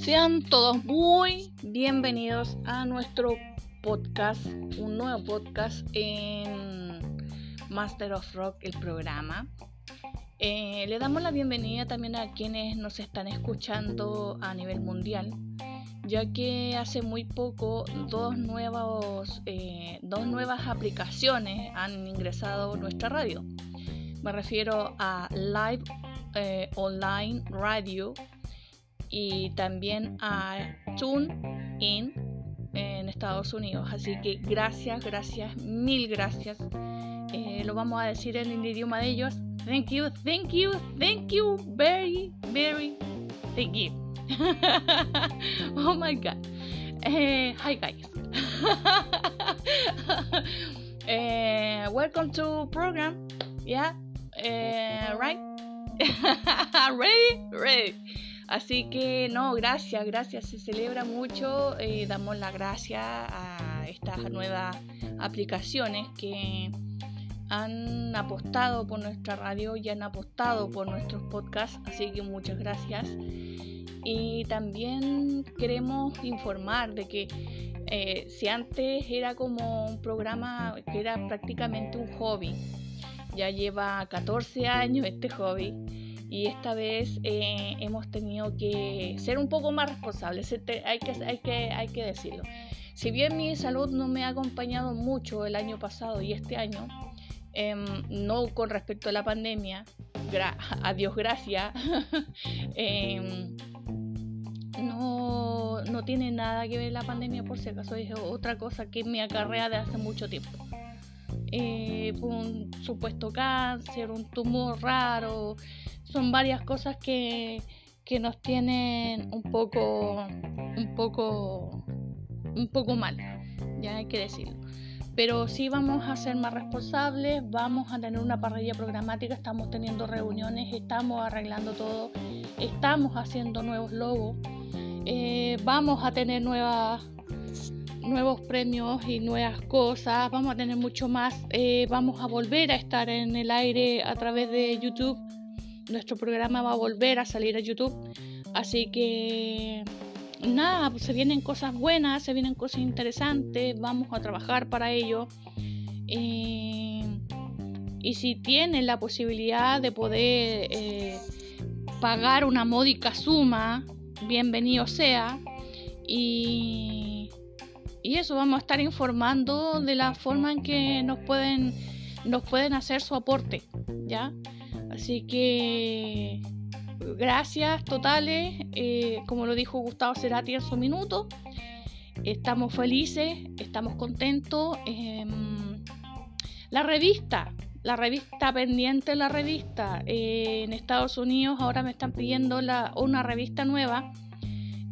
Sean todos muy bienvenidos a nuestro podcast, un nuevo podcast en Master of Rock, el programa. Eh, le damos la bienvenida también a quienes nos están escuchando a nivel mundial, ya que hace muy poco dos, nuevos, eh, dos nuevas aplicaciones han ingresado a nuestra radio. Me refiero a Live eh, Online Radio y también a TuneIn en Estados Unidos. Así que gracias, gracias, mil gracias. lo vamos a decir en el idioma de ellos Thank you, thank you, thank you very, very, thank you. oh my god. Uh, hi guys. welcome to program. Yeah. Uh, right. ready, ready. Así que no, gracias, gracias. Se celebra mucho. damos la gracia a estas nuevas aplicaciones que han apostado por nuestra radio y han apostado por nuestros podcasts, así que muchas gracias. Y también queremos informar de que eh, si antes era como un programa que era prácticamente un hobby, ya lleva 14 años este hobby y esta vez eh, hemos tenido que ser un poco más responsables, hay que, decirlo. Si bien mi salud no me ha acompañado mucho el año pasado y este año, Em, no con respecto a la pandemia, a Dios gracias, em, no, no, tiene nada que ver la pandemia por si acaso es otra cosa que me acarrea de hace mucho tiempo. Eh, un supuesto cáncer, un tumor raro, son varias cosas que, que nos tienen un poco, un poco, un poco mal, ya hay que decirlo. Pero sí vamos a ser más responsables, vamos a tener una parrilla programática, estamos teniendo reuniones, estamos arreglando todo, estamos haciendo nuevos logos, eh, vamos a tener nuevas, nuevos premios y nuevas cosas, vamos a tener mucho más, eh, vamos a volver a estar en el aire a través de YouTube, nuestro programa va a volver a salir a YouTube, así que nada, pues, se vienen cosas buenas, se vienen cosas interesantes, vamos a trabajar para ello. Eh, y si tienen la posibilidad de poder eh, pagar una módica suma, bienvenido sea. Y, y eso vamos a estar informando de la forma en que nos pueden, nos pueden hacer su aporte, ¿ya? Así que gracias totales, eh, como lo dijo Gustavo Cerati en su minuto. Estamos felices, estamos contentos. Em, la revista, la revista pendiente, la revista eh, en Estados Unidos ahora me están pidiendo una revista nueva,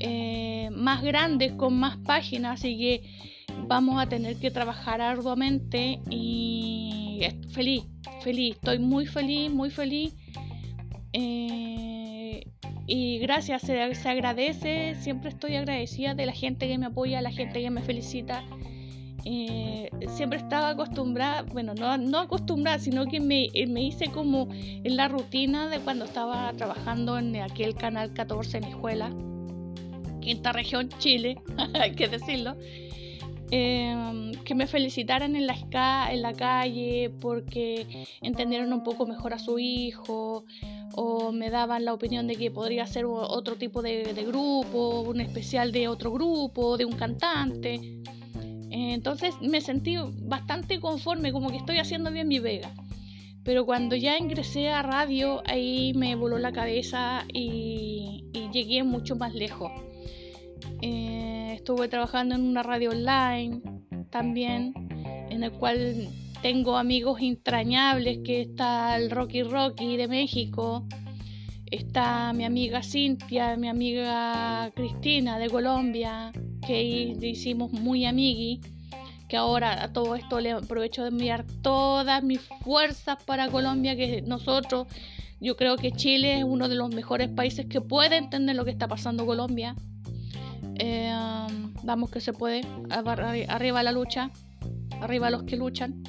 eh, más grande, con más páginas, así que vamos a tener que trabajar arduamente y feliz, feliz, estoy muy feliz, muy feliz. Y gracias, se, agradece, siempre estoy agradecida de la gente que me apoya, la gente que me felicita. Eh, siempre estaba acostumbrada, bueno, no, no acostumbrada, sino que me, me, hice como en la rutina de cuando estaba trabajando en aquel canal 14 en escuela, quinta región, Chile, hay que decirlo. Em, que me felicitaran en la, en la calle porque entendieron un poco mejor a su hijo o me daban la opinión de que podría ser otro tipo de, grupo, un especial de otro grupo, de un cantante. Entonces me sentí bastante conforme, como que estoy haciendo bien mi vega. Pero cuando ya ingresé a radio, ahí me voló la cabeza y, llegué mucho más lejos. Eh, estuve trabajando en una radio online también, en el cual tengo amigos entrañables que está el Rocky Rocky de México, está mi amiga Cintia, mi amiga Cristina de Colombia, que hicimos muy amigui, que ahora a todo esto le aprovecho de enviar todas mis fuerzas para Colombia, que nosotros, yo creo que Chile es uno de los mejores países que puede entender lo que está pasando Colombia. Eh, vamos que se puede, arriba la lucha, arriba los que luchan.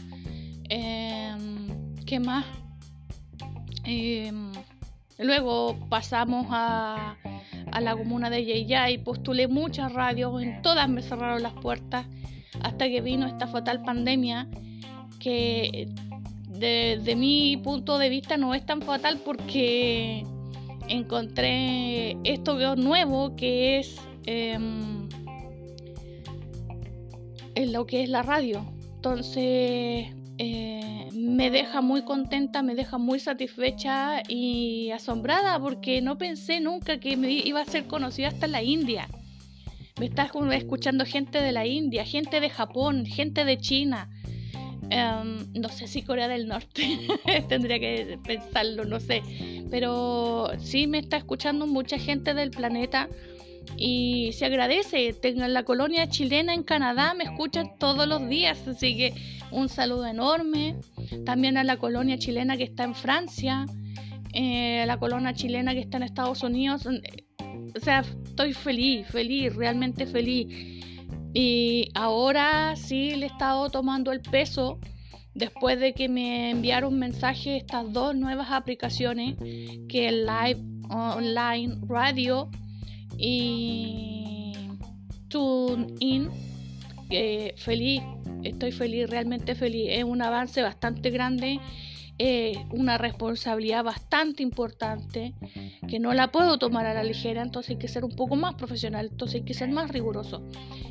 Em, ¿Qué más? Em, luego pasamos a, a, la comuna de Yeyay, postulé muchas radios, en todas me cerraron las puertas hasta que vino esta fatal pandemia que desde mi punto de vista no es tan fatal porque encontré esto nuevo que es em, en lo que es la radio. Entonces eh, me deja muy contenta, me deja muy satisfecha y asombrada porque no pensé nunca que me iba a ser conocida hasta la India. Me está escuchando gente de la India, gente de Japón, gente de China. Em, no sé si Corea del Norte, tendría que pensarlo, no sé. Pero sí me está escuchando mucha gente del planeta y se agradece. Tengo la colonia chilena en Canadá, me escuchan todos los días, así que un saludo enorme. También a la colonia chilena que está en Francia, eh, la colonia chilena que está en Estados Unidos. O sea, estoy feliz, feliz, realmente feliz. Y ahora sí le he estado tomando el peso después de que me enviaron mensaje estas dos nuevas aplicaciones que Live Online Radio y TuneIn. Eh, feliz, estoy feliz, realmente feliz. Es un avance bastante grande, es una responsabilidad bastante importante que no la puedo tomar a la ligera, entonces hay que ser un poco más profesional, entonces hay que ser más riguroso.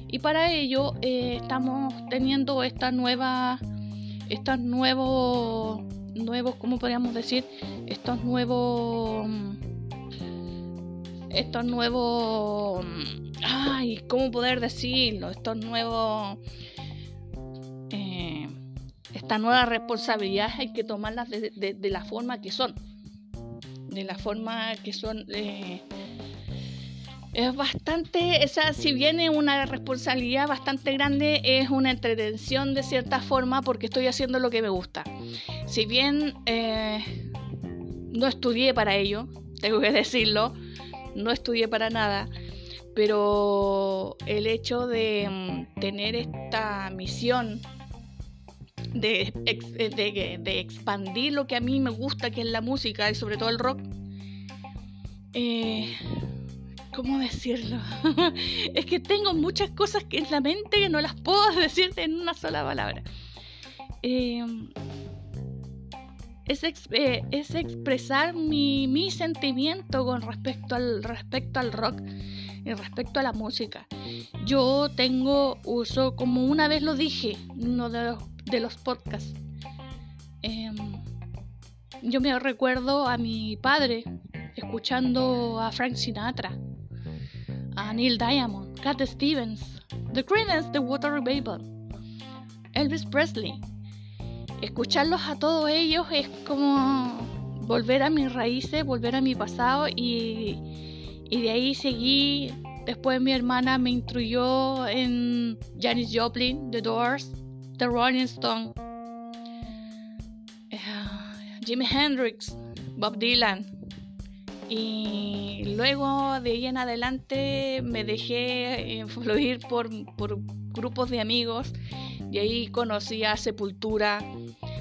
Y para ello eh, estamos teniendo esta nueva, estos nuevos, nuevos, ¿cómo podríamos decir? Estos nuevos estos nuevos, ay, ¿cómo poder decirlo? Estos nuevos, eh, esta nueva responsabilidad hay que tomarlas de, la forma que son, de la forma que son. Eh, es bastante, esa, si viene una responsabilidad bastante grande, es una entretención de cierta forma porque estoy haciendo lo que me gusta. Si bien eh, no estudié para ello, tengo que decirlo, no estudié para nada, pero el hecho de mm, tener esta misión de, de, expandir lo que a mí me gusta, que es la música y sobre todo el rock, eh, ¿cómo decirlo? es que tengo muchas cosas que en la mente que no las puedo decirte en una sola palabra. Eh, eh, es, expresar mi, mi, sentimiento con respecto al, respecto al rock y respecto a la música. Yo tengo uso, como una vez lo dije, uno de los, de los podcasts. Em, yo me recuerdo a mi padre escuchando a Frank Sinatra, a Neil Diamond, Cat Stevens, The Creedence, The Water Revival, Elvis Presley, escucharlos a todos ellos es como volver a mis raíces, volver a mi pasado y, de ahí seguí. Después mi hermana me instruyó en Janis Joplin, The Doors, The Rolling Stones, eh, Jimi Hendrix, Bob Dylan. Y luego de ahí en adelante me dejé influir por, por grupos de amigos y ahí conocí a Sepultura,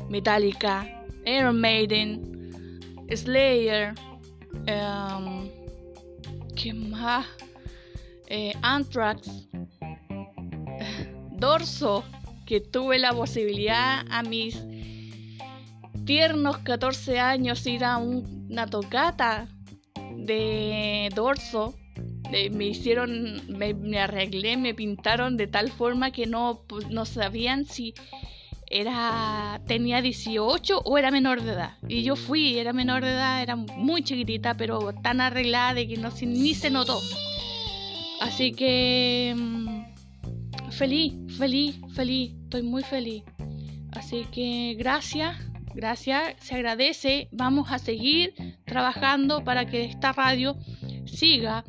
Metallica, Iron Maiden, Slayer, um, ¿qué más? Eh, Anthrax, Dorso, que tuve la posibilidad a mis tiernos 14 años ir a una tocata de Dorso me hicieron, me, arreglé, me pintaron de tal forma que no, pues, no sabían si era tenía 18 o era menor de edad. Y yo fui, era menor de edad, era muy chiquitita, pero tan arreglada de que no, ni se notó. Así que mm, feliz, feliz, feliz, estoy muy feliz. Así que gracias, gracias, se agradece. Vamos a seguir trabajando para que esta radio siga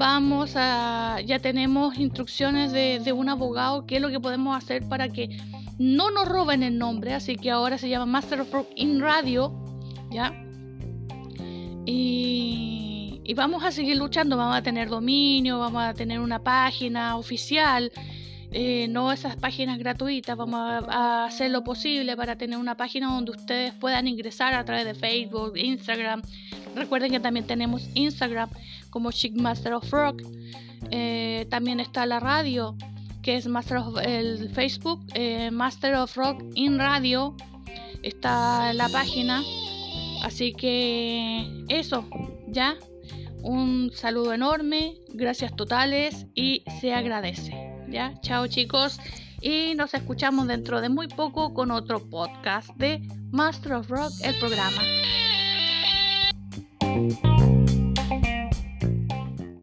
vamos a, ya tenemos instrucciones de, un abogado, qué es lo que podemos hacer para que no nos roben el nombre, así que ahora se llama Master of Rock in Radio, ¿ya? Y, y, vamos a seguir luchando, vamos a tener dominio, vamos a tener una página oficial eh, no esas páginas gratuitas, vamos a, hacer lo posible para tener una página donde ustedes puedan ingresar a través de Facebook, Instagram. Recuerden que también tenemos Instagram como Chic Master of Rock. Eh, también está la radio, que es Master of el Facebook, eh, Master of Rock in Radio. Está la página. Así que eso, ya. Un saludo enorme, gracias totales y se agradece. ¿ya? Chao chicos y nos escuchamos dentro de muy poco con otro podcast de Master of Rock, el programa.